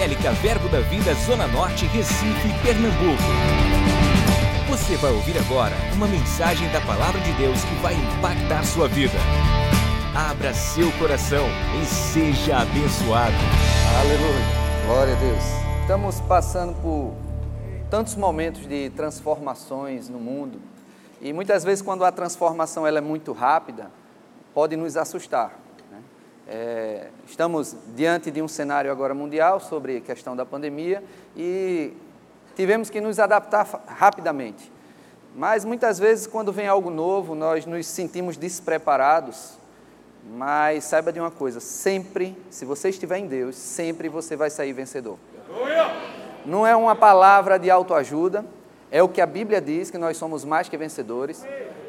Evangélica Verbo da Vida Zona Norte, Recife, Pernambuco. Você vai ouvir agora uma mensagem da Palavra de Deus que vai impactar sua vida. Abra seu coração e seja abençoado. Aleluia. Glória a Deus. Estamos passando por tantos momentos de transformações no mundo. E muitas vezes quando a transformação ela é muito rápida, pode nos assustar. É, estamos diante de um cenário agora mundial sobre a questão da pandemia e tivemos que nos adaptar rapidamente. Mas muitas vezes, quando vem algo novo, nós nos sentimos despreparados. Mas saiba de uma coisa: sempre, se você estiver em Deus, sempre você vai sair vencedor. Não é uma palavra de autoajuda, é o que a Bíblia diz, que nós somos mais que vencedores.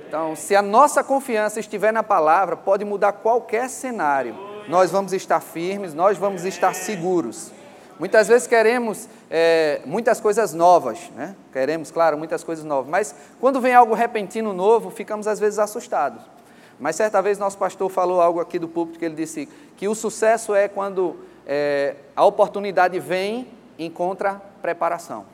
Então, se a nossa confiança estiver na palavra, pode mudar qualquer cenário nós vamos estar firmes, nós vamos estar seguros. Muitas vezes queremos é, muitas coisas novas, né? queremos, claro, muitas coisas novas, mas quando vem algo repentino novo, ficamos às vezes assustados. Mas certa vez nosso pastor falou algo aqui do púlpito que ele disse que o sucesso é quando é, a oportunidade vem encontra preparação.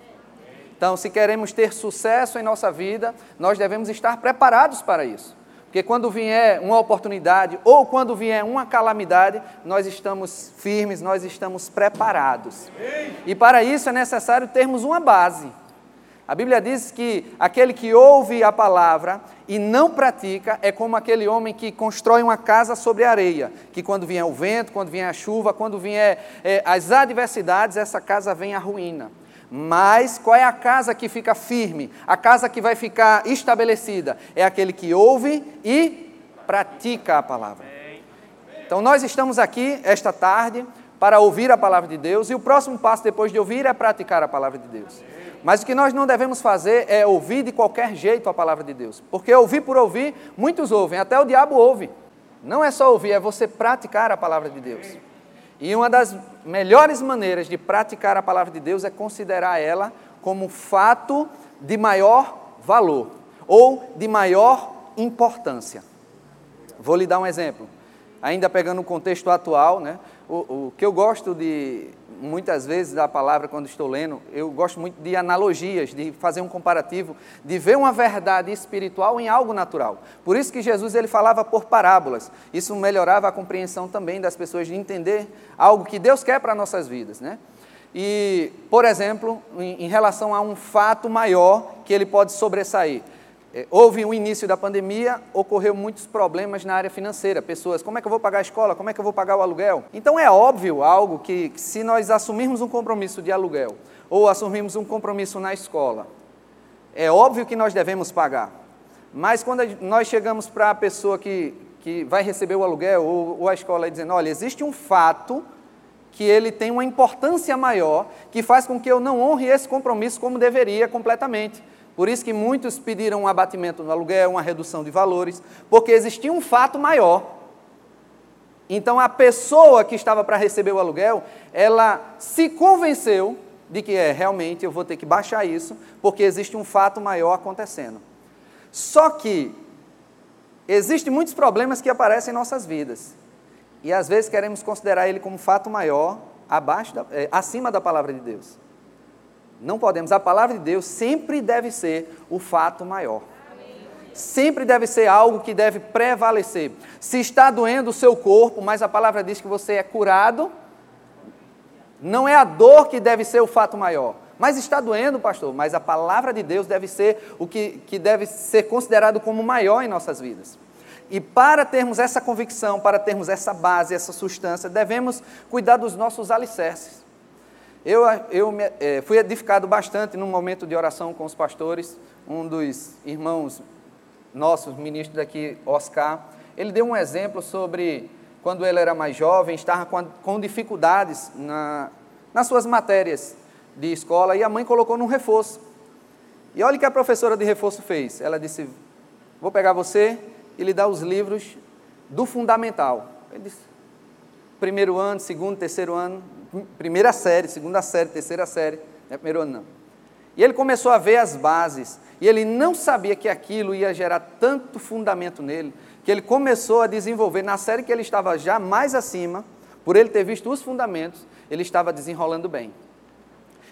Então, se queremos ter sucesso em nossa vida, nós devemos estar preparados para isso. Porque quando vier uma oportunidade ou quando vier uma calamidade, nós estamos firmes, nós estamos preparados. E para isso é necessário termos uma base. A Bíblia diz que aquele que ouve a palavra e não pratica é como aquele homem que constrói uma casa sobre areia, que quando vier o vento, quando vier a chuva, quando vier é, as adversidades, essa casa vem à ruína. Mas qual é a casa que fica firme? A casa que vai ficar estabelecida? É aquele que ouve e pratica a palavra. Então nós estamos aqui esta tarde para ouvir a palavra de Deus e o próximo passo depois de ouvir é praticar a palavra de Deus. Mas o que nós não devemos fazer é ouvir de qualquer jeito a palavra de Deus, porque ouvir por ouvir, muitos ouvem, até o diabo ouve. Não é só ouvir, é você praticar a palavra de Deus. E uma das melhores maneiras de praticar a palavra de Deus é considerar ela como fato de maior valor ou de maior importância. Vou lhe dar um exemplo. Ainda pegando o contexto atual, né? o, o que eu gosto de, muitas vezes, da palavra quando estou lendo, eu gosto muito de analogias, de fazer um comparativo, de ver uma verdade espiritual em algo natural. Por isso que Jesus ele falava por parábolas. Isso melhorava a compreensão também das pessoas de entender algo que Deus quer para nossas vidas, né? E, por exemplo, em, em relação a um fato maior que ele pode sobressair. É, houve o início da pandemia, ocorreu muitos problemas na área financeira. Pessoas, como é que eu vou pagar a escola? Como é que eu vou pagar o aluguel? Então é óbvio algo que, que se nós assumirmos um compromisso de aluguel ou assumirmos um compromisso na escola, é óbvio que nós devemos pagar. Mas quando nós chegamos para a pessoa que, que vai receber o aluguel ou, ou a escola dizendo, olha, existe um fato que ele tem uma importância maior que faz com que eu não honre esse compromisso como deveria completamente. Por isso que muitos pediram um abatimento no aluguel, uma redução de valores, porque existia um fato maior. Então a pessoa que estava para receber o aluguel, ela se convenceu de que é, realmente eu vou ter que baixar isso, porque existe um fato maior acontecendo. Só que existem muitos problemas que aparecem em nossas vidas. E às vezes queremos considerar ele como fato maior, abaixo da, é, acima da palavra de Deus. Não podemos. A palavra de Deus sempre deve ser o fato maior. Sempre deve ser algo que deve prevalecer. Se está doendo o seu corpo, mas a palavra diz que você é curado, não é a dor que deve ser o fato maior. Mas está doendo, pastor, mas a palavra de Deus deve ser o que, que deve ser considerado como maior em nossas vidas. E para termos essa convicção, para termos essa base, essa substância, devemos cuidar dos nossos alicerces. Eu, eu é, fui edificado bastante num momento de oração com os pastores. Um dos irmãos nossos, ministro daqui, Oscar, ele deu um exemplo sobre quando ele era mais jovem, estava com, com dificuldades na, nas suas matérias de escola e a mãe colocou num reforço. E olha o que a professora de reforço fez. Ela disse: Vou pegar você e lhe dar os livros do fundamental. Ele disse: primeiro ano, segundo, terceiro ano, primeira série, segunda série, terceira série, não é primeiro ano não. E ele começou a ver as bases, e ele não sabia que aquilo ia gerar tanto fundamento nele, que ele começou a desenvolver, na série que ele estava já mais acima, por ele ter visto os fundamentos, ele estava desenrolando bem.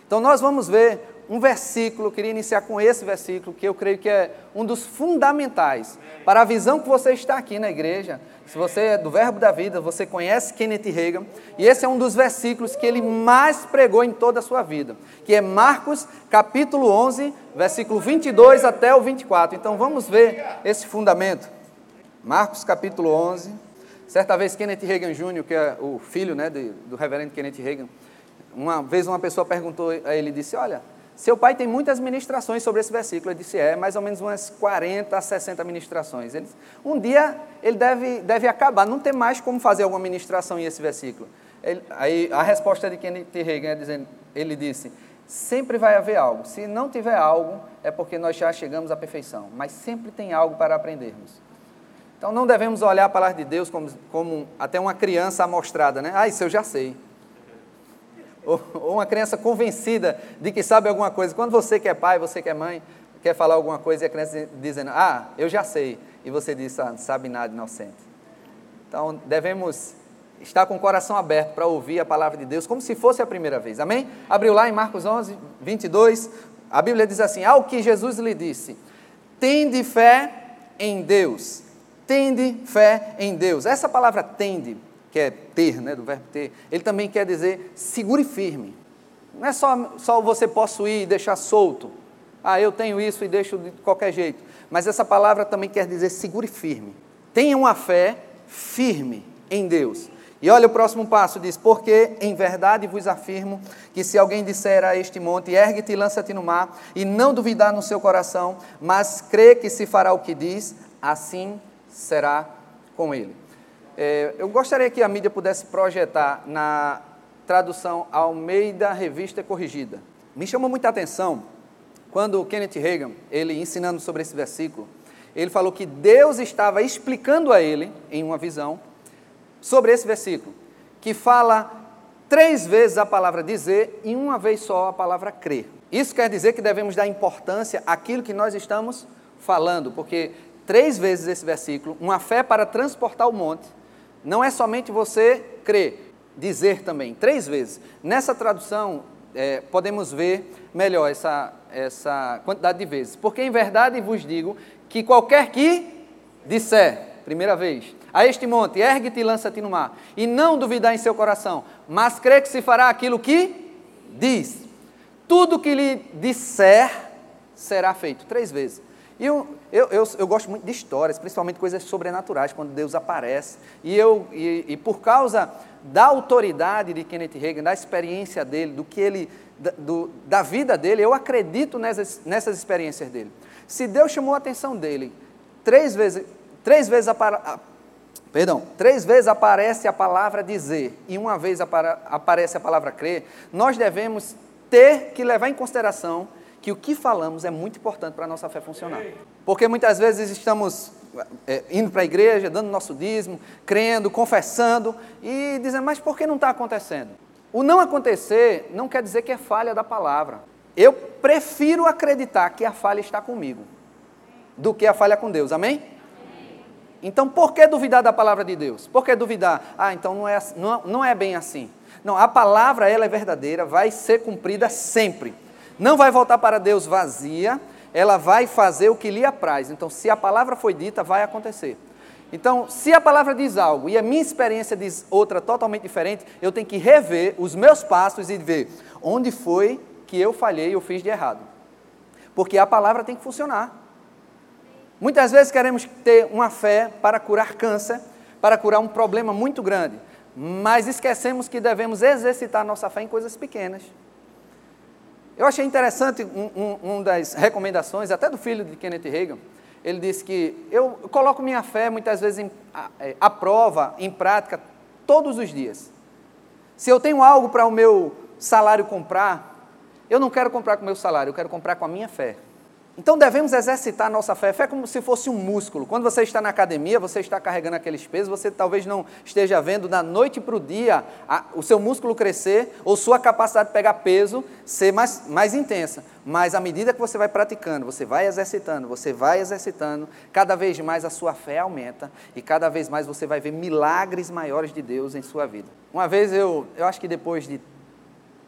Então nós vamos ver um versículo, queria iniciar com esse versículo, que eu creio que é um dos fundamentais para a visão que você está aqui na igreja. Se você é do Verbo da Vida, você conhece Kenneth Reagan, e esse é um dos versículos que ele mais pregou em toda a sua vida, que é Marcos, capítulo 11, versículo 22 até o 24. Então vamos ver esse fundamento. Marcos, capítulo 11. Certa vez, Kenneth Reagan Jr., que é o filho né, do reverendo Kenneth Reagan, uma vez uma pessoa perguntou a ele, disse, olha, seu pai tem muitas ministrações sobre esse versículo. Ele disse, é, mais ou menos umas 40 a 60 ministrações. Ele um dia ele deve, deve acabar, não tem mais como fazer alguma ministração em esse versículo. Ele, aí a resposta de Kenneth Reagan é dizendo, ele disse, sempre vai haver algo. Se não tiver algo, é porque nós já chegamos à perfeição. Mas sempre tem algo para aprendermos. Então não devemos olhar a palavra de Deus como, como até uma criança amostrada, né? Ah, isso eu já sei ou, uma criança convencida de que sabe alguma coisa. Quando você que é pai, você que é mãe, quer falar alguma coisa e a criança dizendo, ah, eu já sei, e você diz, ah, não sabe nada, inocente. Então, devemos estar com o coração aberto para ouvir a palavra de Deus como se fosse a primeira vez. Amém? Abriu lá em Marcos 11, 22, a Bíblia diz assim: Ao que Jesus lhe disse, tende fé em Deus. Tende fé em Deus. Essa palavra tende que é ter, né, do verbo ter, ele também quer dizer segure firme. Não é só, só você possuir e deixar solto. Ah, eu tenho isso e deixo de qualquer jeito. Mas essa palavra também quer dizer segure firme. Tenha uma fé firme em Deus. E olha o próximo passo, diz: Porque em verdade vos afirmo que se alguém disser a este monte, ergue-te e lança-te no mar, e não duvidar no seu coração, mas crê que se fará o que diz, assim será com ele. É, eu gostaria que a mídia pudesse projetar na tradução Almeida Revista Corrigida. Me chamou muita atenção quando o Kenneth Reagan, ele ensinando sobre esse versículo, ele falou que Deus estava explicando a ele, em uma visão, sobre esse versículo, que fala três vezes a palavra dizer e uma vez só a palavra crer. Isso quer dizer que devemos dar importância àquilo que nós estamos falando, porque três vezes esse versículo, uma fé para transportar o monte, não é somente você crer, dizer também, três vezes. Nessa tradução, é, podemos ver melhor essa, essa quantidade de vezes. Porque em verdade vos digo que qualquer que disser, primeira vez, a este monte, ergue-te e lança-te no mar, e não duvidar em seu coração, mas crê que se fará aquilo que diz. Tudo que lhe disser será feito. Três vezes. E eu, eu, eu, eu, gosto muito de histórias, principalmente coisas sobrenaturais, quando Deus aparece. E, eu, e, e por causa da autoridade de Kenneth Reagan, da experiência dele, do que ele, da, do, da vida dele, eu acredito nessas, nessas experiências dele. Se Deus chamou a atenção dele, três vezes, três vezes, a, perdão, três vezes aparece a palavra dizer e uma vez aparece a palavra crer, nós devemos ter que levar em consideração que o que falamos é muito importante para a nossa fé funcionar. Porque muitas vezes estamos é, indo para a igreja, dando nosso dízimo, crendo, confessando e dizendo, mas por que não está acontecendo? O não acontecer não quer dizer que é falha da palavra. Eu prefiro acreditar que a falha está comigo do que a falha com Deus, amém? Então, por que duvidar da palavra de Deus? Por que duvidar? Ah, então não é, não, não é bem assim. Não, a palavra ela é verdadeira, vai ser cumprida sempre não vai voltar para Deus vazia, ela vai fazer o que lhe apraz. Então, se a palavra foi dita, vai acontecer. Então, se a palavra diz algo e a minha experiência diz outra totalmente diferente, eu tenho que rever os meus passos e ver onde foi que eu falhei ou fiz de errado. Porque a palavra tem que funcionar. Muitas vezes queremos ter uma fé para curar câncer, para curar um problema muito grande, mas esquecemos que devemos exercitar nossa fé em coisas pequenas. Eu achei interessante uma um, um das recomendações, até do filho de Kenneth Reagan. Ele disse que eu coloco minha fé muitas vezes em, a, é, a prova, em prática, todos os dias. Se eu tenho algo para o meu salário comprar, eu não quero comprar com o meu salário, eu quero comprar com a minha fé. Então devemos exercitar a nossa fé. Fé é como se fosse um músculo. Quando você está na academia, você está carregando aqueles pesos, você talvez não esteja vendo da noite para o dia a, o seu músculo crescer ou sua capacidade de pegar peso ser mais, mais intensa. Mas à medida que você vai praticando, você vai exercitando, você vai exercitando, cada vez mais a sua fé aumenta e cada vez mais você vai ver milagres maiores de Deus em sua vida. Uma vez eu, eu acho que depois de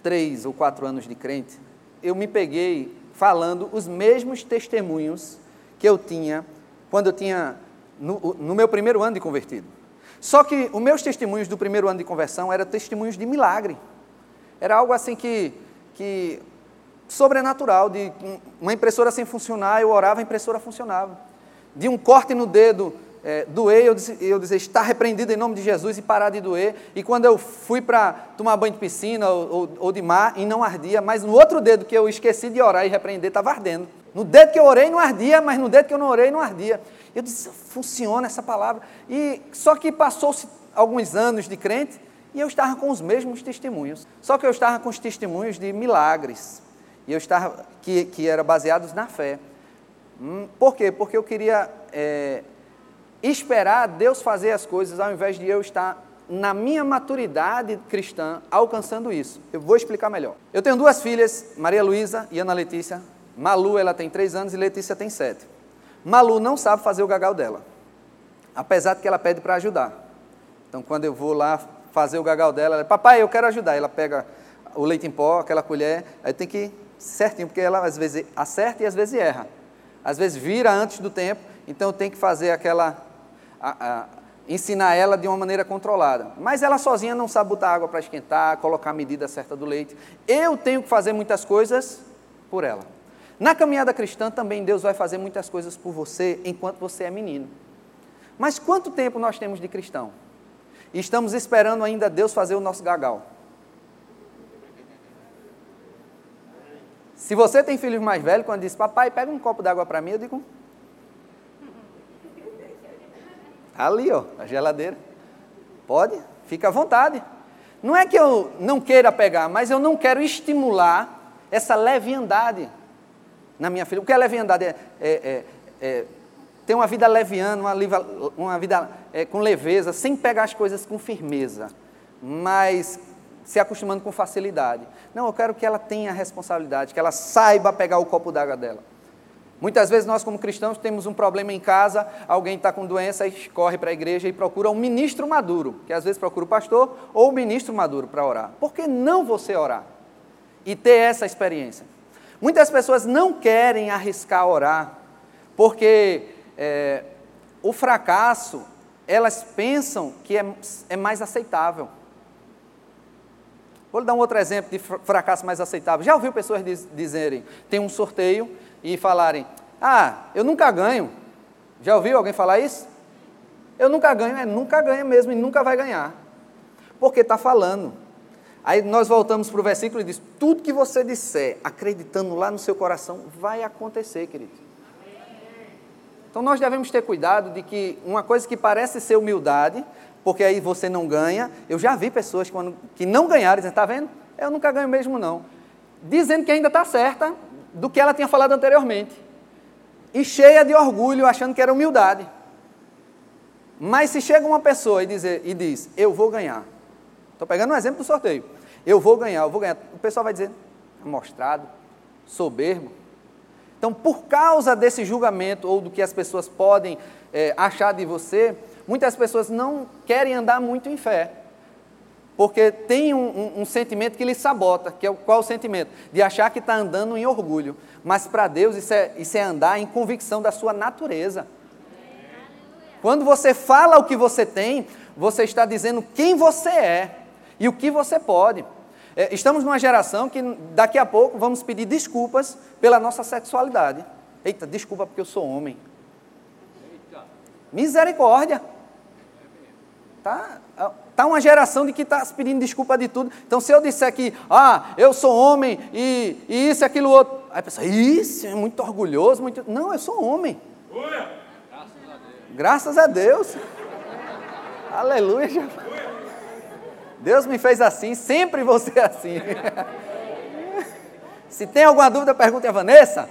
três ou quatro anos de crente, eu me peguei falando os mesmos testemunhos que eu tinha quando eu tinha no, no, meu primeiro ano de convertido. Só que os meus testemunhos do primeiro ano de conversão eram testemunhos de milagre. Era algo assim que, que sobrenatural, de uma impressora sem funcionar, eu orava, a impressora funcionava. De um corte no dedo, é, doer, eu, eu dizer, está repreendido em nome de Jesus e parar de doer. E quando eu fui para tomar banho de piscina ou, ou, ou, de mar, e não ardia, mas no outro dedo que eu esqueci de orar e repreender, estava ardendo. No dedo que eu orei não ardia, mas no dedo que eu não orei não ardia. Eu disse, funciona essa palavra. E só que passou-se alguns anos de crente e eu estava com os mesmos testemunhos. Só que eu estava com os testemunhos de milagres. E eu estava, que, que eram baseados na fé. Hum, por quê? Porque eu queria é, esperar Deus fazer as coisas ao invés de eu estar na minha maturidade cristã alcançando isso. Eu vou explicar melhor. Eu tenho duas filhas, Maria Luísa e Ana Letícia. Malu, ela tem três anos e Letícia tem sete. Malu não sabe fazer o gagal dela, apesar de que ela pede para ajudar. Então, quando eu vou lá fazer o gagal dela, ela, papai, eu quero ajudar. Ela pega o leite em pó, aquela colher, aí tem que ir certinho, porque ela às vezes acerta e às vezes erra. Às vezes vira antes do tempo, então tem que fazer aquela a, a, ensinar ela de uma maneira controlada. Mas ela sozinha não sabe botar água para esquentar, colocar a medida certa do leite. Eu tenho que fazer muitas coisas por ela. Na caminhada cristã também Deus vai fazer muitas coisas por você enquanto você é menino. Mas quanto tempo nós temos de cristão? E estamos esperando ainda Deus fazer o nosso gagal. Se você tem filhos mais velhos, quando diz, papai, pega um copo d'água para mim, eu digo, Ali, ó, a geladeira. Pode, fica à vontade. Não é que eu não queira pegar, mas eu não quero estimular essa leviandade na minha filha. O que é leviandade? É, é, é, é ter uma vida leviana, uma, uma vida é, com leveza, sem pegar as coisas com firmeza, mas se acostumando com facilidade. Não, eu quero que ela tenha responsabilidade, que ela saiba pegar o copo d'água dela. Muitas vezes nós, como cristãos, temos um problema em casa, alguém está com doença e corre para a igreja e procura um ministro maduro, que às vezes procura o pastor ou o ministro maduro para orar. Por que não você orar e ter essa experiência? Muitas pessoas não querem arriscar orar, porque é, o fracasso, elas pensam que é, é mais aceitável. Vou lhe dar um outro exemplo de fracasso mais aceitável. Já ouviu pessoas diz, dizerem: tem um sorteio e falarem: Ah, eu nunca ganho. Já ouviu alguém falar isso? Eu nunca ganho, é nunca ganha mesmo e nunca vai ganhar. Porque está falando. Aí nós voltamos para o versículo e diz: Tudo que você disser, acreditando lá no seu coração, vai acontecer, querido. Então nós devemos ter cuidado de que uma coisa que parece ser humildade, porque aí você não ganha. Eu já vi pessoas quando, que não ganharam, dizendo: Está vendo? Eu nunca ganho mesmo, não. Dizendo que ainda está certa, do que ela tinha falado anteriormente. E cheia de orgulho, achando que era humildade. Mas se chega uma pessoa e, dizer, e diz, eu vou ganhar. Estou pegando um exemplo do sorteio. Eu vou ganhar, eu vou ganhar. O pessoal vai dizer, amostrado, soberbo. Então, por causa desse julgamento ou do que as pessoas podem é, achar de você, muitas pessoas não querem andar muito em fé porque tem um, um, um, sentimento que lhe sabota, que é o, qual é o sentimento? De achar que está andando em orgulho. Mas para Deus isso é, isso é andar em convicção da sua natureza. Quando você fala o que você tem, você está dizendo quem você é e o que você pode. É, estamos numa geração que daqui a pouco vamos pedir desculpas pela nossa sexualidade. Eita, desculpa porque eu sou homem. Misericórdia. Tá? Está uma geração de que está pedindo desculpa de tudo. Então, se eu disser que, ah, eu sou homem e, e isso e aquilo outro, aí a pessoa, isso é muito orgulhoso, muito. Não, eu sou homem. Graças a Deus. Aleluia. Deus me fez assim, sempre vou ser assim. Se tem alguma dúvida, pergunte a Vanessa.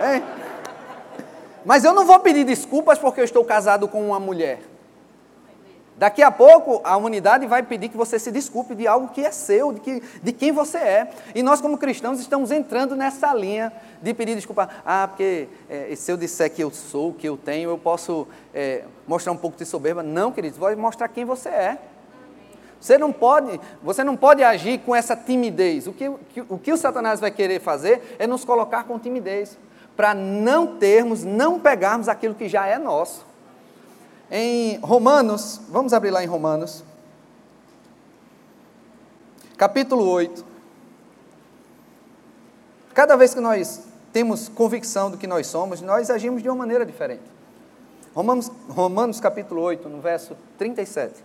É. Mas eu não vou pedir desculpas porque eu estou casado com uma mulher. Daqui a pouco a humanidade vai pedir que você se desculpe de algo que é seu, de, que, de quem você é. E nós, como cristãos, estamos entrando nessa linha de pedir desculpa. Ah, porque é, se eu disser que eu sou, que eu tenho, eu posso é, mostrar um pouco de soberba. Não, queridos, vai mostrar quem você é. Você não pode, você não pode agir com essa timidez. O que, o que o Satanás vai querer fazer é nos colocar com timidez, para não termos, não pegarmos aquilo que já é nosso. Em Romanos, vamos abrir lá em Romanos, capítulo 8. Cada vez que nós temos convicção do que nós somos, nós agimos de uma maneira diferente. Romanos, Romanos capítulo 8, no verso 37.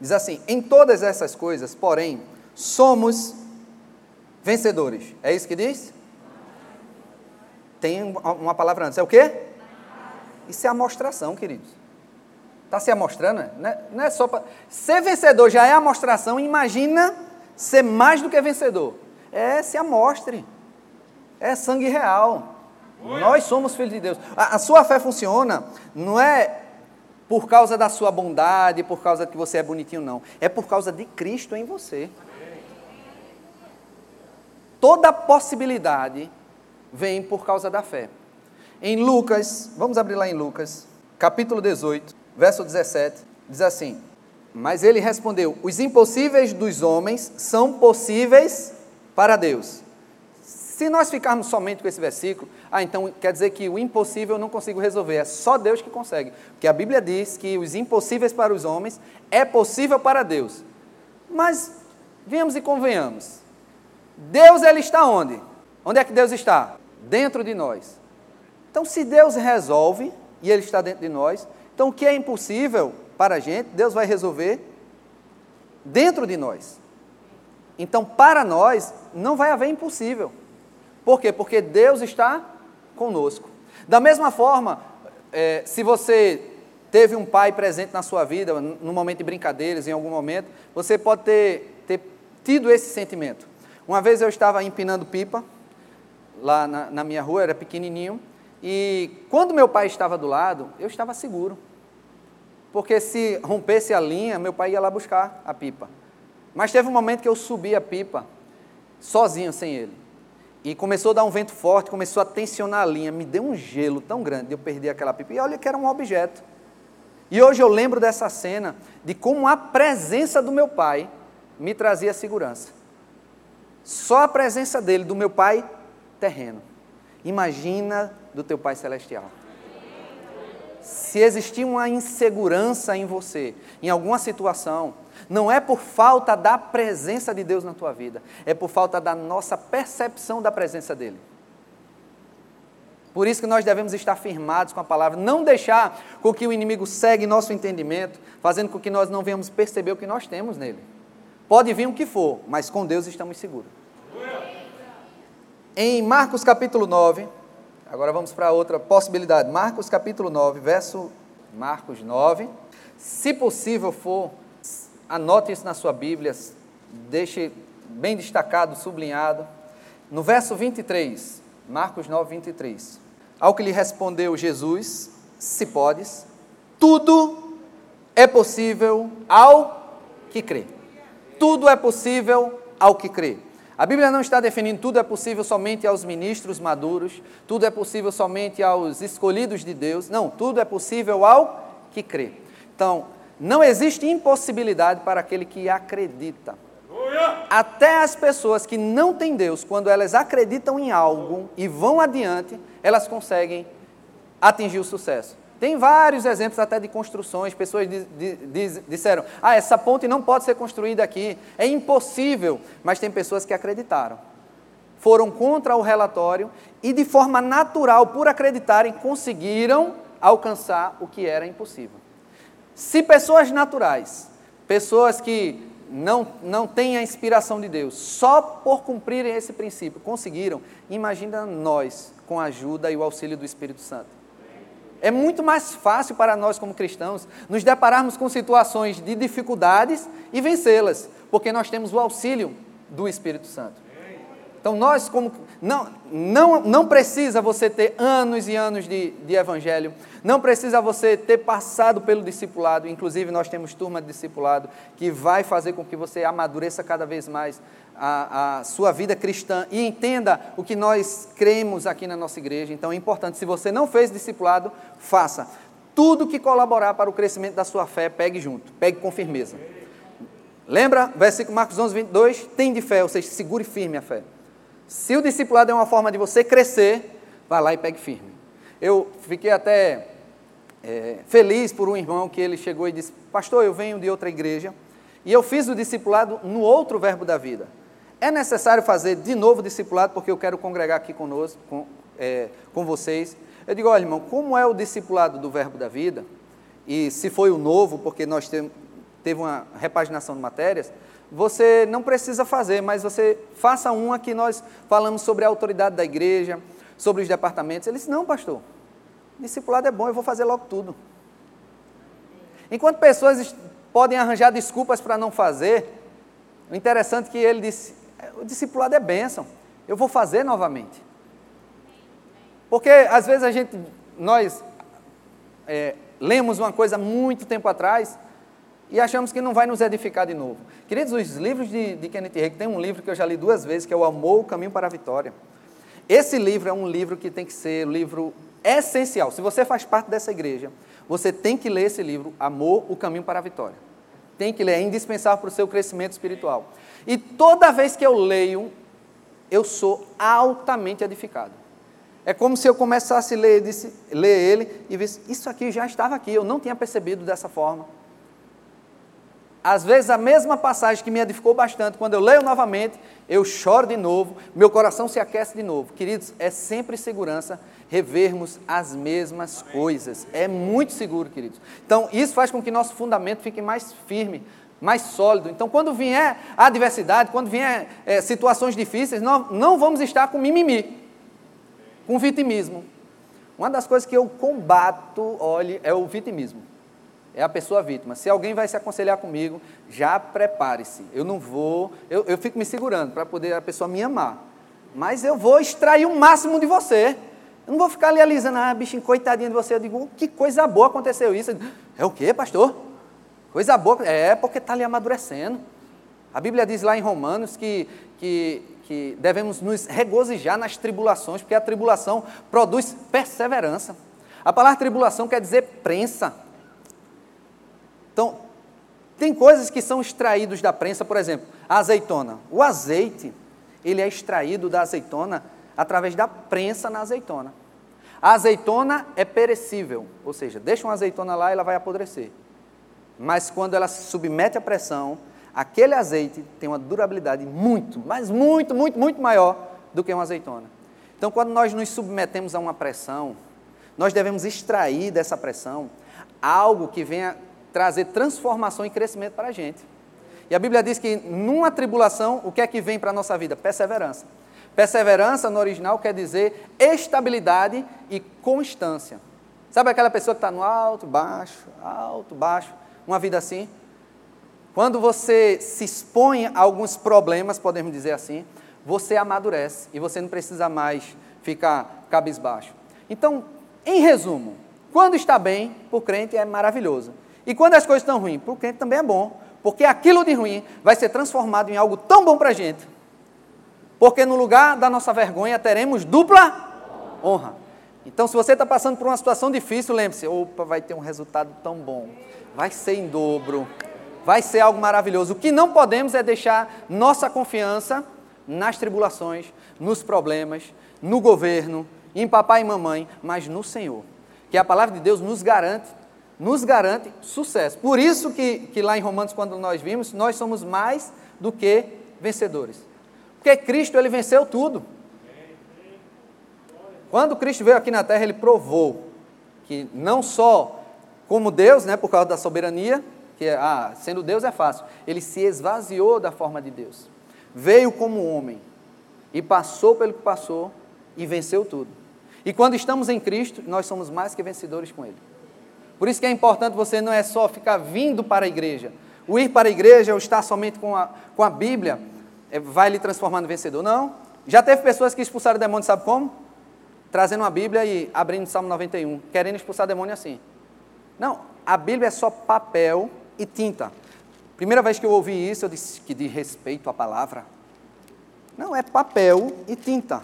Diz assim: Em todas essas coisas, porém, somos vencedores. É isso que diz? Tem uma palavra antes. É o quê? Isso é amostração, queridos. Está se amostrando? Não é, não é só para. Ser vencedor já é amostração, imagina ser mais do que vencedor. É, se amostre. É sangue real. Nós somos filhos de Deus. A, a, sua fé funciona, não é por causa da sua bondade, por causa de que você é bonitinho, não. É por causa de Cristo em você. Toda possibilidade vem por causa da fé. Em Lucas, vamos abrir lá em Lucas, capítulo 18, verso 17, diz assim: Mas ele respondeu: Os impossíveis dos homens são possíveis para Deus. Se nós ficarmos somente com esse versículo, ah, então quer dizer que o impossível eu não consigo resolver, é só Deus que consegue. Porque a Bíblia diz que os impossíveis para os homens é possível para Deus. Mas, venhamos e convenhamos, Deus ele está onde? Onde é que Deus está? Dentro de nós. Então, se Deus resolve e Ele está dentro de nós, então o que é impossível para a gente, Deus vai resolver dentro de nós. Então, para nós, não vai haver impossível. Por quê? Porque Deus está conosco. Da mesma forma, é, se você teve um pai presente na sua vida, no momento de brincadeiras, em algum momento, você pode ter, ter tido esse sentimento. Uma vez eu estava empinando pipa, lá na, na minha rua, era pequenininho, e quando meu pai estava do lado, eu estava seguro. Porque se rompesse a linha, meu pai ia lá buscar a pipa. Mas teve um momento que eu subi a pipa, sozinho, sem ele. E começou a dar um vento forte, começou a tensionar a linha. Me deu um gelo tão grande, eu perdi aquela pipa. E olha que era um objeto. E hoje eu lembro dessa cena, de como a presença do meu pai me trazia segurança. Só a presença dele, do meu pai terreno. Imagina do teu Pai Celestial. Se existir uma insegurança em você, em alguma situação, não é por falta da presença de Deus na tua vida, é por falta da nossa percepção da presença dEle. Por isso que nós devemos estar firmados com a palavra, não deixar com que o inimigo segue nosso entendimento, fazendo com que nós não venhamos perceber o que nós temos nele. Pode vir o que for, mas com Deus estamos seguros. Em Marcos capítulo 9, agora vamos para outra possibilidade. Marcos capítulo 9, verso Marcos 9. Se possível for, anote isso na sua Bíblia, deixe bem destacado, sublinhado. No verso 23, Marcos 9, 23. Ao que lhe respondeu Jesus, se podes, tudo é possível ao que crê. Tudo é possível ao que crê. A Bíblia não está definindo tudo é possível somente aos ministros maduros, tudo é possível somente aos escolhidos de Deus. Não, tudo é possível ao que crê. Então, não existe impossibilidade para aquele que acredita. Até as pessoas que não têm Deus, quando elas acreditam em algo e vão adiante, elas conseguem atingir o sucesso. Tem vários exemplos até de construções, pessoas diz, diz, disseram, ah, essa ponte não pode ser construída aqui, é impossível, mas tem pessoas que acreditaram. Foram contra o relatório e de forma natural, por acreditarem, conseguiram alcançar o que era impossível. Se pessoas naturais, pessoas que não, não têm a inspiração de Deus, só por cumprirem esse princípio conseguiram, imagina nós com a ajuda e o auxílio do Espírito Santo. É muito mais fácil para nós, como cristãos, nos depararmos com situações de dificuldades e vencê-las, porque nós temos o auxílio do Espírito Santo. Então nós como não não não precisa você ter anos e anos de, de evangelho, não precisa você ter passado pelo discipulado. Inclusive nós temos turma de discipulado que vai fazer com que você amadureça cada vez mais a, a sua vida cristã e entenda o que nós cremos aqui na nossa igreja. Então é importante, se você não fez discipulado, faça. Tudo que colaborar para o crescimento da sua fé, pegue junto, pegue com firmeza. Lembra, versículo Marcos 11, 22? Tem de fé, ou seja, segure firme a fé. Se o discipulado é uma forma de você crescer, vá lá e pegue firme. Eu fiquei até é, feliz por um irmão que ele chegou e disse: Pastor, eu venho de outra igreja e eu fiz o discipulado no outro verbo da vida. É necessário fazer de novo o discipulado porque eu quero congregar aqui conosco, com, é, com vocês. Eu digo: Olha, irmão, como é o discipulado do verbo da vida? E se foi o novo, porque nós temos, teve uma repaginação de matérias, você não precisa fazer, mas você faça uma que nós falamos sobre a autoridade da igreja, sobre os departamentos. Ele disse: Não, pastor, discipulado é bom, eu vou fazer logo tudo. Enquanto pessoas podem arranjar desculpas para não fazer, o interessante é que ele disse: o discipulado é bênção, eu vou fazer novamente. Porque às vezes a gente, nós é, lemos uma coisa muito tempo atrás e achamos que não vai nos edificar de novo. Queridos, os livros de, de Kenneth Reagan, tem um livro que eu já li duas vezes, que é o Amor, o Caminho para a Vitória. Esse livro é um livro que tem que ser um livro essencial. Se você faz parte dessa igreja, você tem que ler esse livro, Amor, o Caminho para a Vitória. Tem que ler, é indispensável para o seu crescimento espiritual. E toda vez que eu leio, eu sou altamente edificado. É como se eu começasse a ler, disse, ler ele e visse, isso aqui já estava aqui, eu não tinha percebido dessa forma. Às vezes a mesma passagem que me edificou bastante, quando eu leio novamente, eu choro de novo, meu coração se aquece de novo. Queridos, é sempre segurança revermos as mesmas coisas. É muito seguro, queridos. Então, isso faz com que nosso fundamento fique mais firme, mais sólido. Então, quando vier a adversidade, quando vier é, situações difíceis, nós não vamos estar com mimimi, com vitimismo. Uma das coisas que eu combato, olhe, é o vitimismo é a pessoa vítima. Se alguém vai se aconselhar comigo, já prepare-se. Eu não vou, eu, eu fico me segurando para poder a pessoa me amar. Mas eu vou extrair o máximo de você. Eu não vou ficar ali alisando, ah, bichinho, coitadinho de você. Eu digo, que coisa boa aconteceu isso. É o quê, pastor? Coisa boa. É, porque está ali amadurecendo. A Bíblia diz lá em Romanos que, que, que devemos nos regozijar nas tribulações, porque a tribulação produz perseverança. A palavra tribulação quer dizer prensa. Então, tem coisas que são extraídos da prensa, por exemplo, a azeitona. O azeite, ele é extraído da azeitona através da prensa na azeitona. A azeitona é perecível, ou seja, deixa uma azeitona lá e ela vai apodrecer. Mas quando ela se submete à pressão, aquele azeite tem uma durabilidade muito, mas muito, muito, muito maior do que uma azeitona. Então, quando nós nos submetemos a uma pressão, nós devemos extrair dessa pressão algo que venha trazer transformação e crescimento para a gente. E a Bíblia diz que numa tribulação, o que é que vem para a nossa vida? Perseverança. Perseverança no original quer dizer estabilidade e constância. Sabe aquela pessoa que está no alto, baixo, alto, baixo, uma vida assim? Quando você se expõe a alguns problemas, podemos dizer assim, você amadurece e você não precisa mais ficar cabisbaixo. Então, em resumo, quando está bem, o crente é maravilhoso. E quando as coisas estão ruins, para o crente também é bom, porque aquilo de ruim vai ser transformado em algo tão bom para a gente. Porque no lugar da nossa vergonha teremos dupla honra. Então, se você está passando por uma situação difícil, lembre-se: opa, vai ter um resultado tão bom, vai ser em dobro, vai ser algo maravilhoso. O que não podemos é deixar nossa confiança nas tribulações, nos problemas, no governo, em papai e mamãe, mas no Senhor. Que a palavra de Deus nos garante nos garante sucesso. Por isso que, que lá em Romanos, quando nós vimos, nós somos mais do que vencedores. Porque Cristo, ele venceu tudo. Quando Cristo veio aqui na terra, ele provou que não só como Deus, né, por causa da soberania, que é, ah, sendo Deus é fácil, ele se esvaziou da forma de Deus. Veio como homem e passou pelo que passou e venceu tudo. E quando estamos em Cristo, nós somos mais que vencedores com ele. Por isso que é importante você não é só ficar vindo para a igreja. O ir para a igreja ou estar somente com a, com a Bíblia é, vai lhe transformar no vencedor. Não. Já teve pessoas que expulsaram demônio, sabe como? Trazendo uma Bíblia e abrindo o Salmo 91, querendo expulsar demônio assim. Não, a Bíblia é só papel e tinta. Primeira vez que eu ouvi isso, eu disse que de respeito à palavra. Não, é papel e tinta.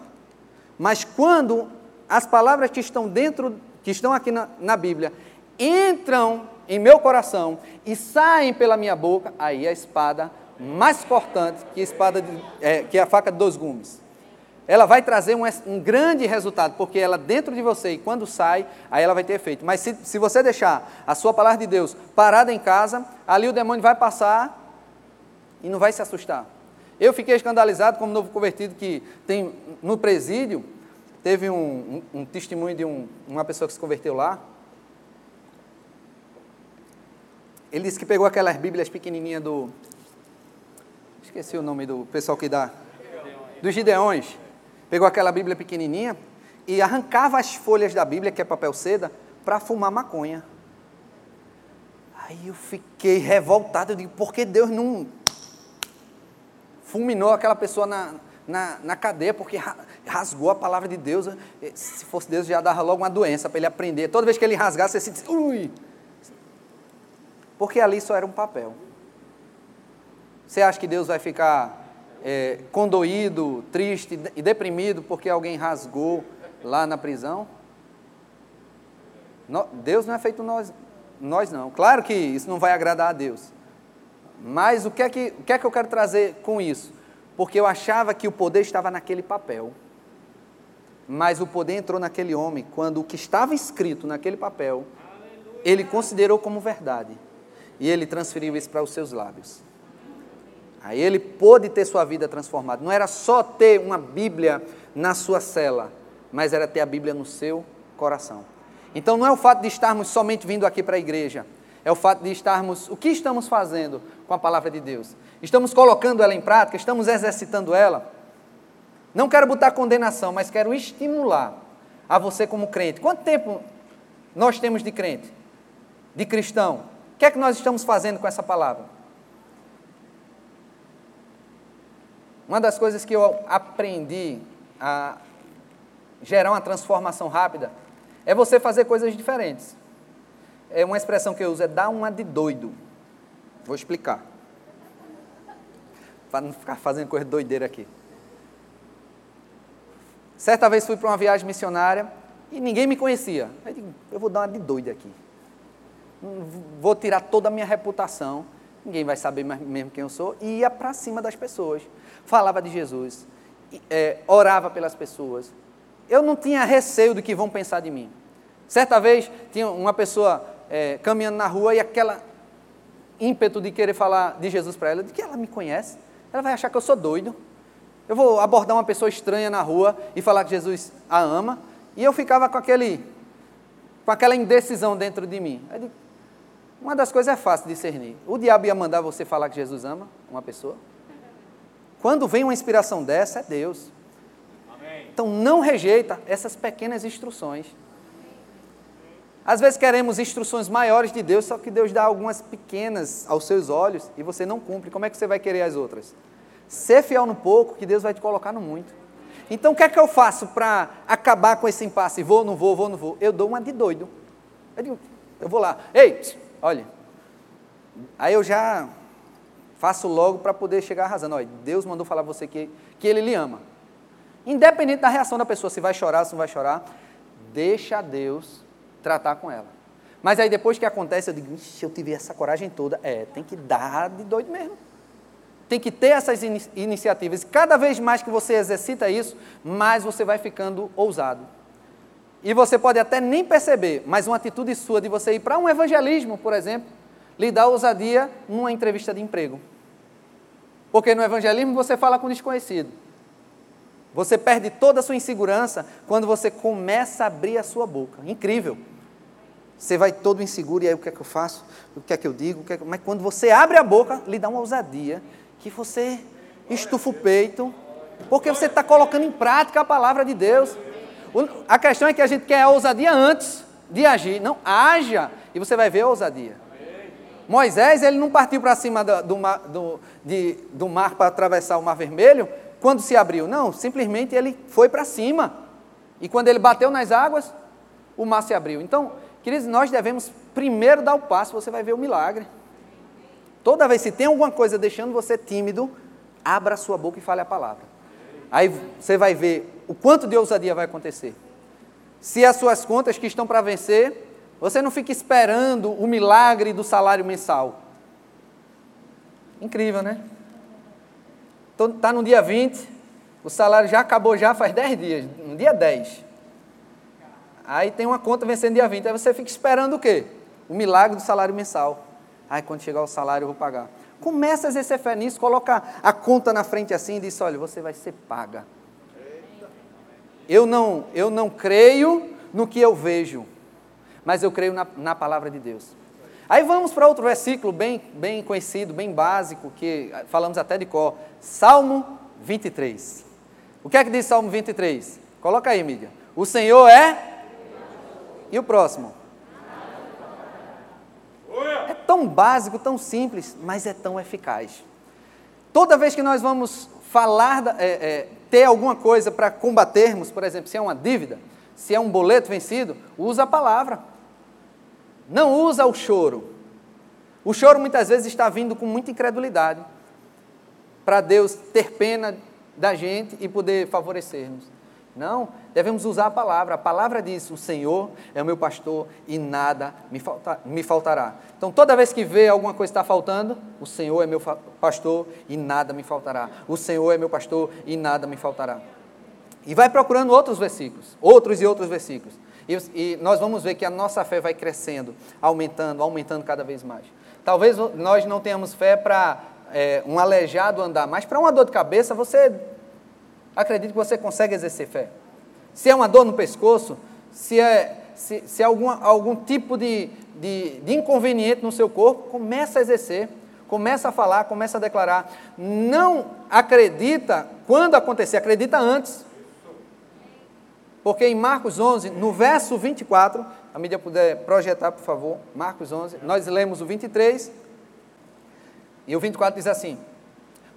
Mas quando as palavras que estão dentro, que estão aqui na, na Bíblia, entram em meu coração e saem pela minha boca, aí a espada mais cortante que a espada de, é, que a faca de dois gumes. Ela vai trazer um, um, grande resultado, porque ela dentro de você e quando sai, aí ela vai ter efeito. Mas se, se você deixar a sua palavra de Deus parada em casa, ali o demônio vai passar e não vai se assustar. Eu fiquei escandalizado como novo convertido que tem no presídio, teve um, um, um testemunho de uma pessoa que se converteu lá. Ele disse que pegou aquelas bíblias pequenininhas do... Esqueci o nome do pessoal que dá... Dos Gideões. Pegou aquela bíblia pequenininha e arrancava as folhas da bíblia, que é papel seda, para fumar maconha. Aí eu fiquei revoltado, eu digo, por que Deus não fulminou aquela pessoa na, na, na cadeia, porque rasgou a palavra de Deus. Se fosse Deus, já dava logo uma doença para ele aprender. Toda vez que ele rasgasse, você se diz, ui. Porque ali só era um papel. Você acha que Deus vai ficar é, condoído, triste e deprimido porque alguém rasgou lá na prisão? Deus não é feito nós, nós não. Claro que isso não vai agradar a Deus. Mas o que, é que, o que é que eu quero trazer com isso? Porque eu achava que o poder estava naquele papel. Mas o poder entrou naquele homem quando o que estava escrito naquele papel, ele considerou como verdade. E ele transferiu isso para os seus lábios. Aí ele pôde ter sua vida transformada. Não era só ter uma Bíblia na sua cela, mas era ter a Bíblia no seu coração. Então não é o fato de estarmos somente vindo aqui para a igreja, é o fato de estarmos, o que estamos fazendo com a palavra de Deus? Estamos colocando ela em prática, estamos exercitando ela. Não quero botar condenação, mas quero estimular a você como crente. Quanto tempo nós temos de crente? De cristão? Que é que nós estamos fazendo com essa palavra? Uma das coisas que eu aprendi a gerar uma transformação rápida é você fazer coisas diferentes é uma expressão que eu uso, é dar uma de doido. Vou explicar. Para não ficar fazendo coisa doideira aqui. Certa vez fui para uma viagem missionária e ninguém me conhecia. Eu digo, eu vou dar uma de doido aqui. Vou tirar toda a minha reputação, ninguém vai saber mesmo quem eu sou, e ia para cima das pessoas. Falava de Jesus, é, orava pelas pessoas. Eu não tinha receio do que vão pensar de mim. Certa vez, tinha uma pessoa é, caminhando na rua e aquela ímpeto de querer falar de Jesus para ela, de que ela me conhece, ela vai achar que eu sou doido. Eu vou abordar uma pessoa estranha na rua e falar que Jesus a ama, e eu ficava com aquele com aquela indecisão dentro de mim. Digo, uma das coisas é fácil de discernir. O diabo ia mandar você falar que Jesus ama uma pessoa? Quando vem uma inspiração dessa, é Deus. Amém. Então não rejeita essas pequenas instruções. Às vezes queremos instruções maiores de Deus, só que Deus dá algumas pequenas aos seus olhos e você não cumpre. Como é que você vai querer as outras? Ser fiel no pouco, que Deus vai te colocar no muito. Então, o que é que eu faço para acabar com esse impasse? Vou, não vou, vou, não vou. Eu dou uma de doido. Eu, digo, eu vou lá. Ei, olha. Aí eu já faço logo para poder chegar arrasando. Olha, Deus mandou falar você que, que Ele lhe ama. Independente da reação da pessoa, se vai chorar, se não vai chorar, deixa Deus tratar com ela. Mas aí depois que acontece, eu digo, se eu tive essa coragem toda, é, tem que dar de doido mesmo. Tem que ter essas in iniciativas. E cada vez mais que você exercita isso, mais você vai ficando ousado. E você pode até nem perceber, mas uma atitude sua de você ir para um evangelismo, por exemplo, lhe dá ousadia numa entrevista de emprego. Porque no evangelismo você fala com desconhecido. Você perde toda a sua insegurança quando você começa a abrir a sua boca. Incrível. Você vai todo inseguro, e aí o que é que eu faço? O que é que eu digo? Que é que... Mas quando você abre a boca, lhe dá uma ousadia, que você estufa o peito, porque você está colocando em prática a palavra de Deus. A questão é que a gente quer a ousadia antes de agir. Não, haja, e você vai ver a ousadia. Moisés, ele não partiu para cima do, do, mar, do, de, do mar para atravessar o Mar Vermelho quando se abriu? Não, simplesmente ele foi para cima. E quando ele bateu nas águas, o mar se abriu. Então, queridos, nós devemos primeiro dar o passo, você vai ver o milagre. Toda vez que tem alguma coisa deixando você tímido, abra a sua boca e fale a palavra. Aí você vai ver o quanto de ousadia vai acontecer. Se as suas contas que estão para vencer, você não fica esperando o milagre do salário mensal. Incrível, né? Está no dia 20, o salário já acabou já faz 10 dias, no dia 10. Aí tem uma conta vencendo dia 20. Aí você fica esperando o quê? O milagre do salário mensal. Aí quando chegar o salário eu vou pagar. Começa a exercer fé nisso, coloca a conta na frente assim e diz: olha, você vai ser paga. Eu não, eu não creio no que eu vejo, mas eu creio na, na palavra de Deus. Aí vamos para outro versículo bem, bem conhecido, bem básico, que falamos até de cor. Salmo 23. O que é que diz Salmo 23? Coloca aí, mídia. O Senhor é. E o próximo? É tão básico, tão simples, mas é tão eficaz. Toda vez que nós vamos falar, é, é, ter alguma coisa para combatermos, por exemplo, se é uma dívida, se é um boleto vencido, usa a palavra. Não usa o choro. O choro muitas vezes está vindo com muita incredulidade para Deus ter pena da gente e poder favorecer-nos. Não, devemos usar a palavra. A palavra diz: O Senhor é o meu pastor e nada me, falta, me faltará. Então, toda vez que vê alguma coisa está faltando, o Senhor é meu pastor e nada me faltará. O Senhor é meu pastor e nada me faltará. E vai procurando outros versículos, outros e outros versículos. E, e nós vamos ver que a nossa fé vai crescendo, aumentando, aumentando cada vez mais. Talvez nós não tenhamos fé para é, um aleijado andar, mas para uma dor de cabeça, você acredita que você consegue exercer fé. Se é uma dor no pescoço, se é, se, se é algum, algum tipo de, de, de inconveniente no seu corpo, começa a exercer, começa a falar, começa a declarar. Não acredita quando acontecer, acredita antes. Porque em Marcos 11, no verso 24, a mídia puder projetar, por favor, Marcos 11, nós lemos o 23, e o 24 diz assim: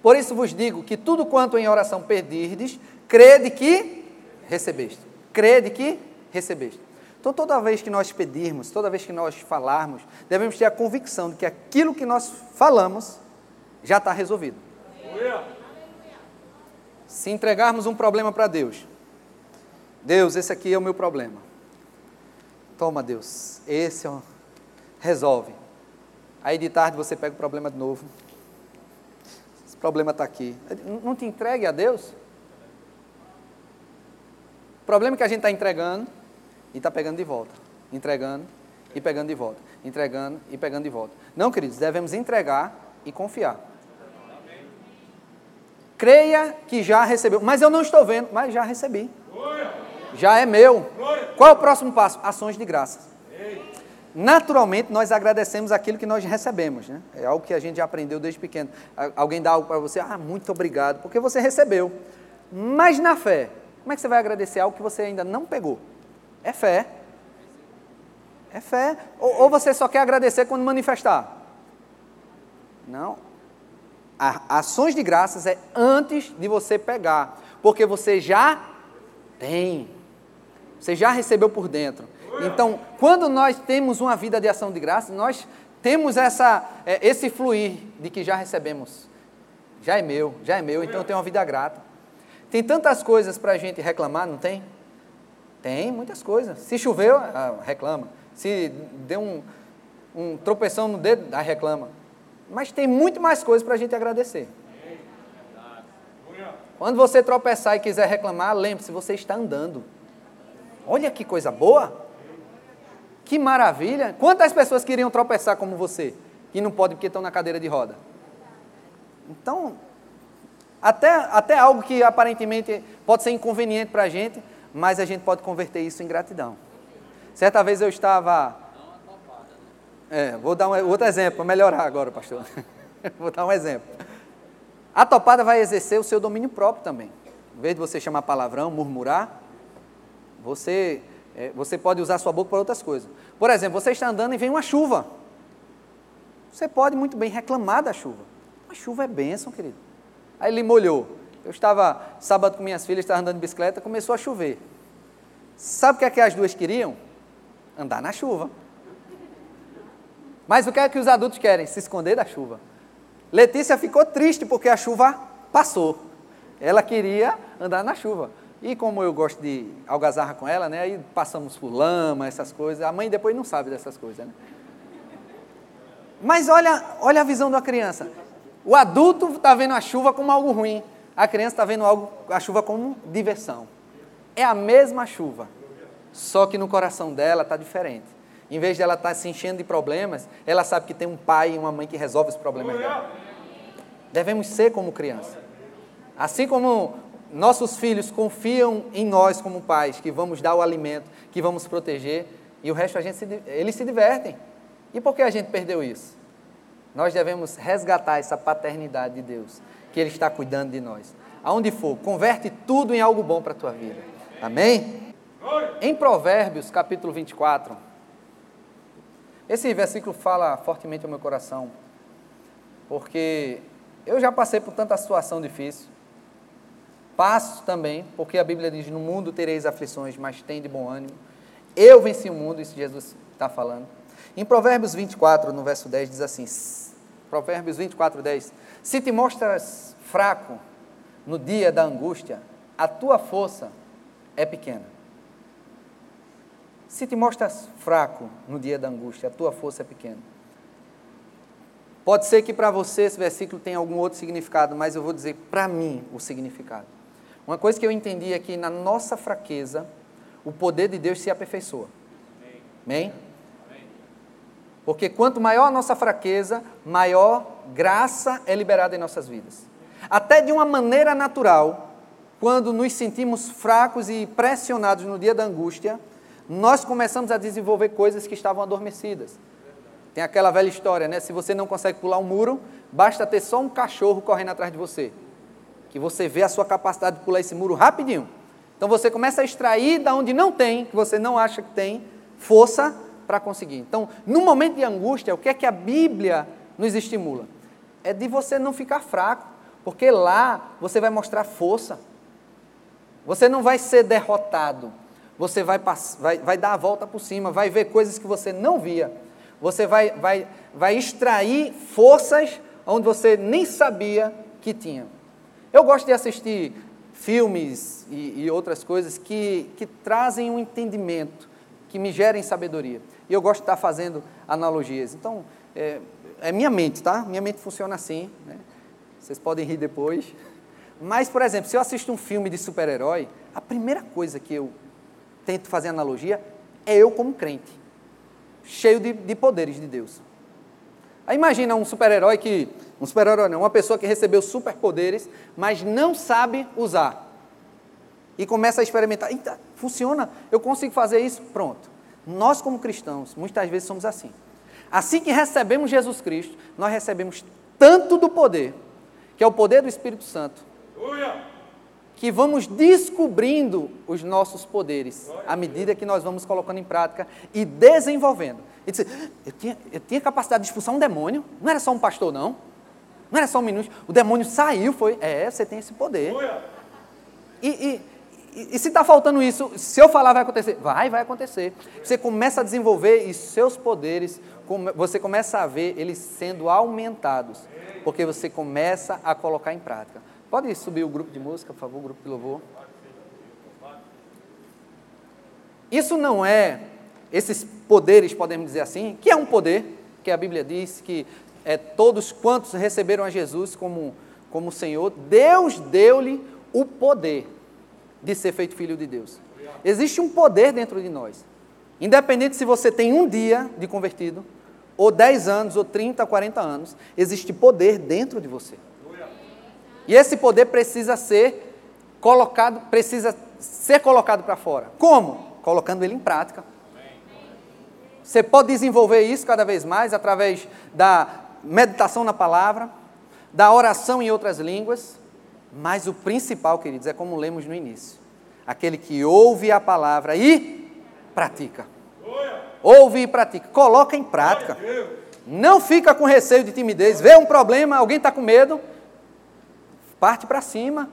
Por isso vos digo que tudo quanto em oração pedirdes, crede que recebeste. Crede que recebeste. Então, toda vez que nós pedirmos, toda vez que nós falarmos, devemos ter a convicção de que aquilo que nós falamos já está resolvido. Se entregarmos um problema para Deus, Deus, esse aqui é o meu problema. Toma, Deus, esse é o... resolve. Aí de tarde você pega o problema de novo. Esse problema está aqui. Não te entregue a Deus. O problema é que a gente está entregando e está pegando de volta. Entregando e pegando de volta. Entregando e pegando de volta. Não, queridos, devemos entregar e confiar. Creia que já recebeu. Mas eu não estou vendo, mas já recebi já é meu. Qual é o próximo passo? Ações de graças. Naturalmente, nós agradecemos aquilo que nós recebemos. Né? É algo que a gente já aprendeu desde pequeno. Alguém dá algo para você, ah, muito obrigado, porque você recebeu. Mas na fé, como é que você vai agradecer algo que você ainda não pegou? É fé. É fé. Ou, ou você só quer agradecer quando manifestar? Não. A, ações de graças é antes de você pegar, porque você já tem. Você já recebeu por dentro. Então, quando nós temos uma vida de ação de graça, nós temos essa, é, esse fluir de que já recebemos. Já é meu, já é meu, então eu tenho uma vida grata. Tem tantas coisas para a gente reclamar, não tem? Tem muitas coisas. Se choveu, ah, reclama. Se deu um, um tropeção no dedo, ah, reclama. Mas tem muito mais coisas para a gente agradecer. Quando você tropeçar e quiser reclamar, lembre-se, você está andando. Olha que coisa boa! Que maravilha! Quantas pessoas queriam tropeçar como você, e não podem porque estão na cadeira de roda? Então, até, até algo que aparentemente pode ser inconveniente para a gente, mas a gente pode converter isso em gratidão. Certa vez eu estava. É, vou dar um outro exemplo, melhorar agora, pastor. vou dar um exemplo. A topada vai exercer o seu domínio próprio também. Em vez de você chamar palavrão, murmurar, você, é, você pode usar sua boca para outras coisas. Por exemplo, você está andando e vem uma chuva. Você pode muito bem reclamar da chuva. A chuva é bênção, querido. Aí ele molhou. Eu estava sábado com minhas filhas, estava andando de bicicleta, começou a chover. Sabe o que é que as duas queriam? Andar na chuva. Mas o que é que os adultos querem? Se esconder da chuva. Letícia ficou triste porque a chuva passou. Ela queria andar na chuva. E como eu gosto de algazarra com ela, né? Aí passamos por lama, essas coisas. A mãe depois não sabe dessas coisas, né? Mas olha, olha a visão da criança. O adulto está vendo a chuva como algo ruim. A criança está vendo algo, a chuva como diversão. É a mesma chuva, só que no coração dela está diferente. Em vez de ela estar tá se enchendo de problemas, ela sabe que tem um pai e uma mãe que resolve os problemas dela. Devemos ser como criança. Assim como nossos filhos confiam em nós como pais, que vamos dar o alimento, que vamos proteger, e o resto a gente se, eles se divertem. E por que a gente perdeu isso? Nós devemos resgatar essa paternidade de Deus, que Ele está cuidando de nós. Aonde for, converte tudo em algo bom para a tua vida. Amém? Em Provérbios, capítulo 24, esse versículo fala fortemente ao meu coração, porque eu já passei por tanta situação difícil. Passo também, porque a Bíblia diz: No mundo tereis aflições, mas tem de bom ânimo. Eu venci o mundo, isso Jesus está falando. Em Provérbios 24, no verso 10, diz assim: Provérbios 24, 10: Se te mostras fraco no dia da angústia, a tua força é pequena. Se te mostras fraco no dia da angústia, a tua força é pequena. Pode ser que para você esse versículo tenha algum outro significado, mas eu vou dizer para mim o significado. Uma coisa que eu entendi é que na nossa fraqueza, o poder de Deus se aperfeiçoa. Amém? Porque quanto maior a nossa fraqueza, maior graça é liberada em nossas vidas. Até de uma maneira natural, quando nos sentimos fracos e pressionados no dia da angústia, nós começamos a desenvolver coisas que estavam adormecidas. Tem aquela velha história, né? Se você não consegue pular um muro, basta ter só um cachorro correndo atrás de você que você vê a sua capacidade de pular esse muro rapidinho. Então você começa a extrair da onde não tem, que você não acha que tem, força para conseguir. Então, no momento de angústia, o que é que a Bíblia nos estimula? É de você não ficar fraco, porque lá você vai mostrar força. Você não vai ser derrotado. Você vai, vai, vai dar a volta por cima, vai ver coisas que você não via. Você vai, vai, vai extrair forças onde você nem sabia que tinha. Eu gosto de assistir filmes e, e outras coisas que, que trazem um entendimento, que me gerem sabedoria. E eu gosto de estar fazendo analogias. Então, é, é minha mente, tá? Minha mente funciona assim. Né? Vocês podem rir depois. Mas, por exemplo, se eu assisto um filme de super-herói, a primeira coisa que eu tento fazer analogia é eu como crente, cheio de, de poderes de Deus. Aí imagina um super-herói que um super-herói não, uma pessoa que recebeu superpoderes, mas não sabe usar. E começa a experimentar. Eita, funciona, eu consigo fazer isso? Pronto. Nós, como cristãos, muitas vezes somos assim. Assim que recebemos Jesus Cristo, nós recebemos tanto do poder, que é o poder do Espírito Santo, que vamos descobrindo os nossos poderes à medida que nós vamos colocando em prática e desenvolvendo. E dizer, eu tinha, eu tinha capacidade de expulsar um demônio, não era só um pastor, não. Não era só um minuto. O demônio saiu, foi. É, você tem esse poder. E, e, e, e se está faltando isso, se eu falar vai acontecer? Vai, vai acontecer. Você começa a desenvolver e seus poderes, você começa a ver eles sendo aumentados. Porque você começa a colocar em prática. Pode subir o grupo de música, por favor, o grupo de louvor. Isso não é, esses poderes, podemos dizer assim, que é um poder, que a Bíblia diz que é, todos quantos receberam a Jesus como, como Senhor, Deus deu-lhe o poder de ser feito filho de Deus. Existe um poder dentro de nós. Independente se você tem um dia de convertido, ou 10 anos, ou 30, 40 anos, existe poder dentro de você. E esse poder precisa ser colocado, precisa ser colocado para fora. Como? Colocando ele em prática. Você pode desenvolver isso cada vez mais através da meditação na palavra, da oração em outras línguas, mas o principal, queridos, é como lemos no início: aquele que ouve a palavra e pratica. Ouve e pratica, coloca em prática. Não fica com receio de timidez, vê um problema, alguém está com medo, parte para cima,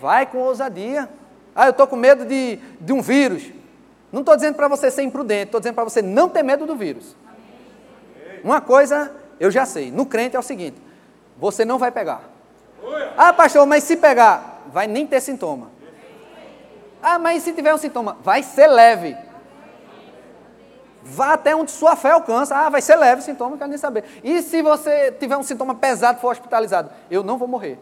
Vai com ousadia. Ah, eu estou com medo de, de um vírus. Não estou dizendo para você ser imprudente, estou dizendo para você não ter medo do vírus. Uma coisa eu já sei: no crente é o seguinte: você não vai pegar. Ah, pastor, mas se pegar, vai nem ter sintoma. Ah, mas se tiver um sintoma, vai ser leve. Vá até onde sua fé alcança. Ah, vai ser leve o sintoma, não quero nem saber. E se você tiver um sintoma pesado e for hospitalizado? Eu não vou morrer.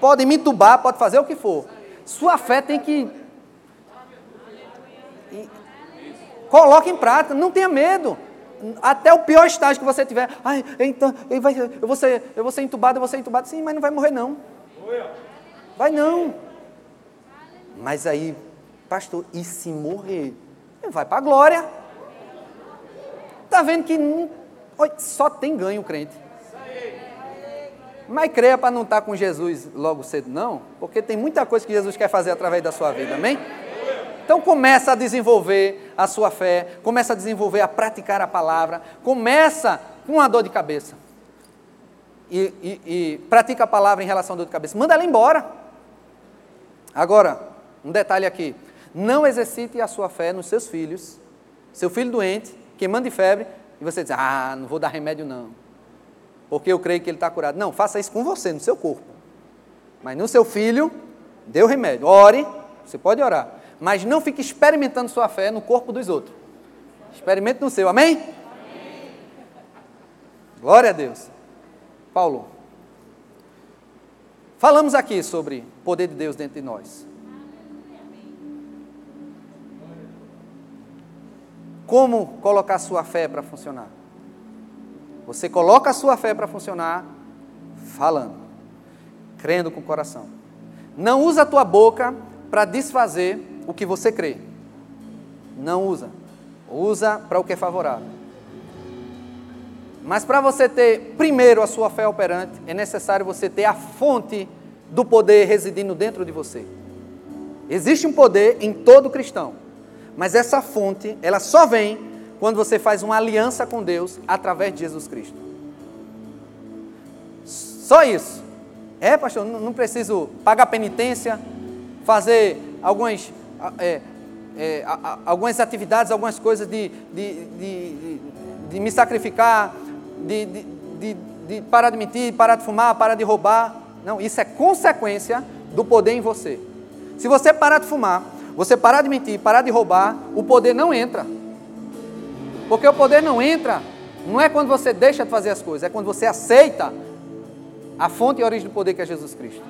Pode me entubar, pode fazer o que for. Sua fé tem que. Coloque em prática, não tenha medo. Até o pior estágio que você tiver. Ai, então, eu, vai, eu, vou ser, eu vou ser entubado, eu vou ser entubado. Sim, mas não vai morrer, não. Vai não. Mas aí, pastor, e se morrer? Vai para a glória. Está vendo que só tem ganho o crente. Mas creia para não estar tá com Jesus logo cedo, não, porque tem muita coisa que Jesus quer fazer através da sua vida, amém? Então começa a desenvolver a sua fé, começa a desenvolver a praticar a palavra, começa com a dor de cabeça. E, e, e pratica a palavra em relação à dor de cabeça. Manda ela embora. Agora, um detalhe aqui. Não exercite a sua fé nos seus filhos. Seu filho doente, queimando de febre, e você diz, ah, não vou dar remédio não. Porque eu creio que ele está curado. Não, faça isso com você, no seu corpo. Mas no seu filho, dê o remédio. Ore, você pode orar. Mas não fique experimentando sua fé no corpo dos outros. Experimente no seu, amém? amém? Glória a Deus. Paulo, falamos aqui sobre o poder de Deus dentro de nós. Como colocar sua fé para funcionar? Você coloca a sua fé para funcionar falando, crendo com o coração. Não usa a tua boca para desfazer o que você crê. Não usa. Usa para o que é favorável. Mas para você ter primeiro a sua fé operante, é necessário você ter a fonte do poder residindo dentro de você. Existe um poder em todo cristão, mas essa fonte, ela só vem quando você faz uma aliança com Deus através de Jesus Cristo. Só isso. É, pastor, não preciso pagar penitência, fazer algumas, é, é, algumas atividades, algumas coisas de, de, de, de me sacrificar, de, de, de parar de mentir, parar de fumar, parar de roubar. Não, isso é consequência do poder em você. Se você parar de fumar, você parar de mentir, parar de roubar, o poder não entra. Porque o poder não entra, não é quando você deixa de fazer as coisas, é quando você aceita a fonte e a origem do poder que é Jesus Cristo.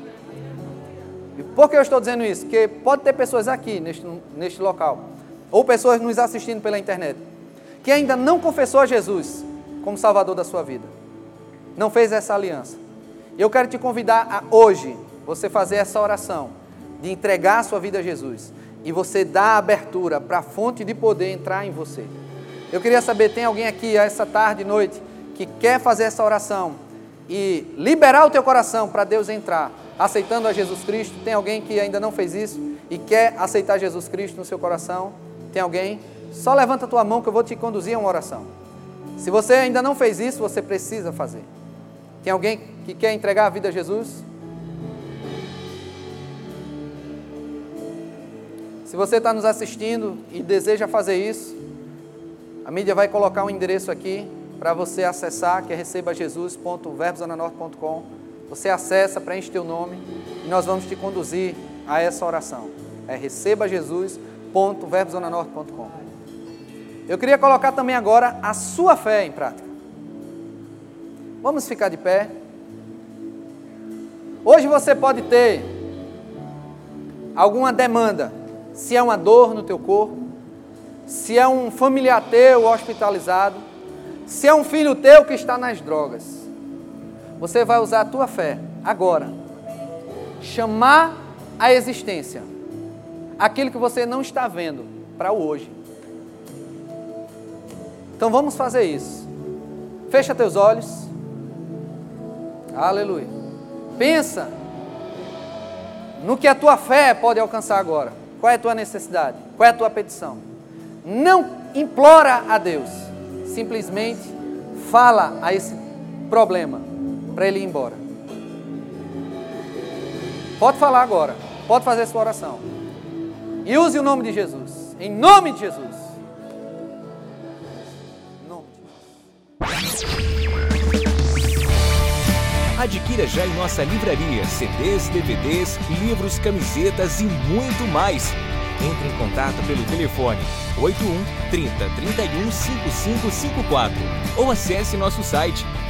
Por que eu estou dizendo isso? Porque pode ter pessoas aqui neste, neste local, ou pessoas nos assistindo pela internet, que ainda não confessou a Jesus como Salvador da sua vida, não fez essa aliança. Eu quero te convidar a hoje você fazer essa oração de entregar a sua vida a Jesus e você dar abertura para a fonte de poder entrar em você. Eu queria saber, tem alguém aqui essa tarde e noite que quer fazer essa oração e liberar o teu coração para Deus entrar, aceitando a Jesus Cristo? Tem alguém que ainda não fez isso e quer aceitar Jesus Cristo no seu coração? Tem alguém? Só levanta a tua mão que eu vou te conduzir a uma oração. Se você ainda não fez isso, você precisa fazer. Tem alguém que quer entregar a vida a Jesus? Se você está nos assistindo e deseja fazer isso, a mídia vai colocar um endereço aqui para você acessar, que é recebajesus.verbozonanorte.com. Você acessa, preenche teu nome e nós vamos te conduzir a essa oração. É recebajesus.verbozonanorte.com. Eu queria colocar também agora a sua fé em prática. Vamos ficar de pé. Hoje você pode ter alguma demanda, se é uma dor no teu corpo, se é um familiar teu hospitalizado, se é um filho teu que está nas drogas, você vai usar a tua fé agora, chamar a existência aquilo que você não está vendo para o hoje. Então vamos fazer isso. Fecha teus olhos. Aleluia. Pensa no que a tua fé pode alcançar agora. Qual é a tua necessidade? Qual é a tua petição? Não implora a Deus, simplesmente fala a esse problema para ele ir embora. Pode falar agora. Pode fazer sua oração. E use o nome de Jesus. Em nome de Jesus. Em nome de Jesus. Adquira já em nossa livraria CDs, DVDs, livros, camisetas e muito mais. Entre em contato pelo telefone 81 30 31 5554 ou acesse nosso site